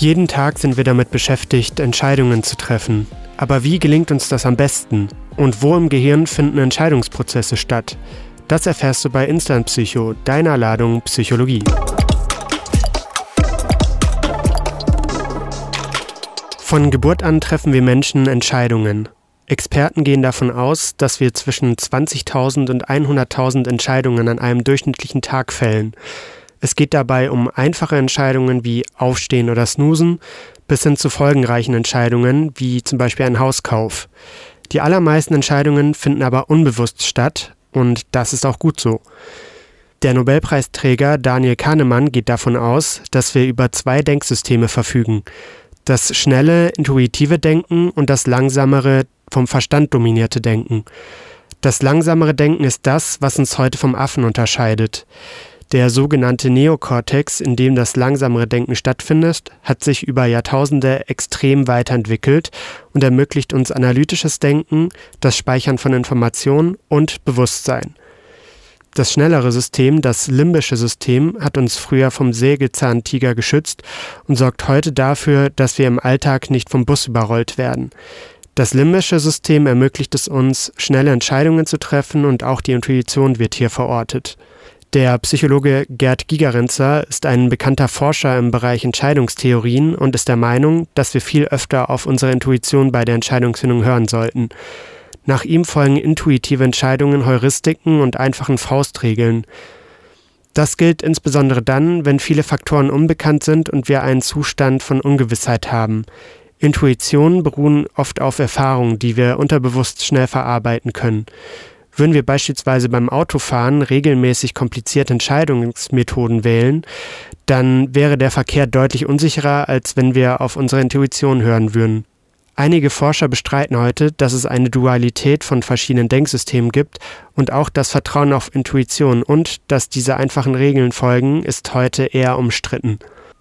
Jeden Tag sind wir damit beschäftigt, Entscheidungen zu treffen. Aber wie gelingt uns das am besten? Und wo im Gehirn finden Entscheidungsprozesse statt? Das erfährst du bei Instant Psycho, deiner Ladung Psychologie. Von Geburt an treffen wir Menschen Entscheidungen. Experten gehen davon aus, dass wir zwischen 20.000 und 100.000 Entscheidungen an einem durchschnittlichen Tag fällen. Es geht dabei um einfache Entscheidungen wie Aufstehen oder Snoosen bis hin zu folgenreichen Entscheidungen wie zum Beispiel ein Hauskauf. Die allermeisten Entscheidungen finden aber unbewusst statt und das ist auch gut so. Der Nobelpreisträger Daniel Kahnemann geht davon aus, dass wir über zwei Denksysteme verfügen. Das schnelle, intuitive Denken und das langsamere, vom Verstand dominierte Denken. Das langsamere Denken ist das, was uns heute vom Affen unterscheidet. Der sogenannte Neokortex, in dem das langsamere Denken stattfindet, hat sich über Jahrtausende extrem weiterentwickelt und ermöglicht uns analytisches Denken, das Speichern von Informationen und Bewusstsein. Das schnellere System, das limbische System, hat uns früher vom Sägezahntiger geschützt und sorgt heute dafür, dass wir im Alltag nicht vom Bus überrollt werden. Das limbische System ermöglicht es uns, schnelle Entscheidungen zu treffen und auch die Intuition wird hier verortet. Der Psychologe Gerd Gigerenzer ist ein bekannter Forscher im Bereich Entscheidungstheorien und ist der Meinung, dass wir viel öfter auf unsere Intuition bei der Entscheidungsfindung hören sollten. Nach ihm folgen intuitive Entscheidungen Heuristiken und einfachen Faustregeln. Das gilt insbesondere dann, wenn viele Faktoren unbekannt sind und wir einen Zustand von Ungewissheit haben. Intuitionen beruhen oft auf Erfahrungen, die wir unterbewusst schnell verarbeiten können. Würden wir beispielsweise beim Autofahren regelmäßig komplizierte Entscheidungsmethoden wählen, dann wäre der Verkehr deutlich unsicherer, als wenn wir auf unsere Intuition hören würden. Einige Forscher bestreiten heute, dass es eine Dualität von verschiedenen Denksystemen gibt und auch das Vertrauen auf Intuition und dass diese einfachen Regeln folgen, ist heute eher umstritten.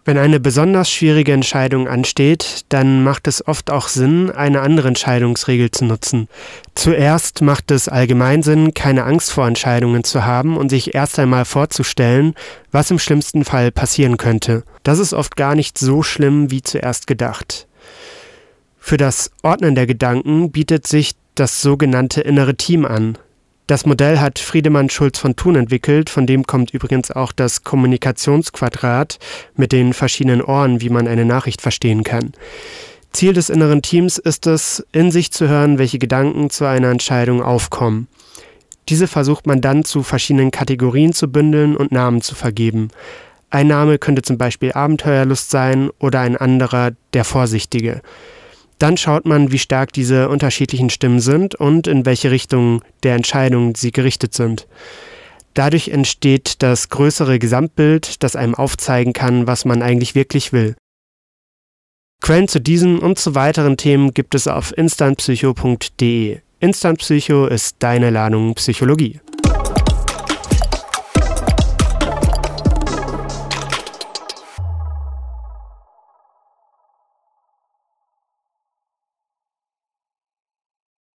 Wenn eine besonders schwierige Entscheidung ansteht, dann macht es oft auch Sinn, eine andere Entscheidungsregel zu nutzen. Zuerst macht es allgemein Sinn, keine Angst vor Entscheidungen zu haben und sich erst einmal vorzustellen, was im schlimmsten Fall passieren könnte. Das ist oft gar nicht so schlimm wie zuerst gedacht. Für das Ordnen der Gedanken bietet sich das sogenannte innere Team an. Das Modell hat Friedemann Schulz von Thun entwickelt, von dem kommt übrigens auch das Kommunikationsquadrat mit den verschiedenen Ohren, wie man eine Nachricht verstehen kann. Ziel des inneren Teams ist es, in sich zu hören, welche Gedanken zu einer Entscheidung aufkommen. Diese versucht man dann zu verschiedenen Kategorien zu bündeln und Namen zu vergeben. Ein Name könnte zum Beispiel Abenteuerlust sein oder ein anderer der Vorsichtige. Dann schaut man, wie stark diese unterschiedlichen Stimmen sind und in welche Richtung der Entscheidung sie gerichtet sind. Dadurch entsteht das größere Gesamtbild, das einem aufzeigen kann, was man eigentlich wirklich will. Quellen zu diesen und zu weiteren Themen gibt es auf instantpsycho.de. Instant Psycho ist deine Ladung Psychologie.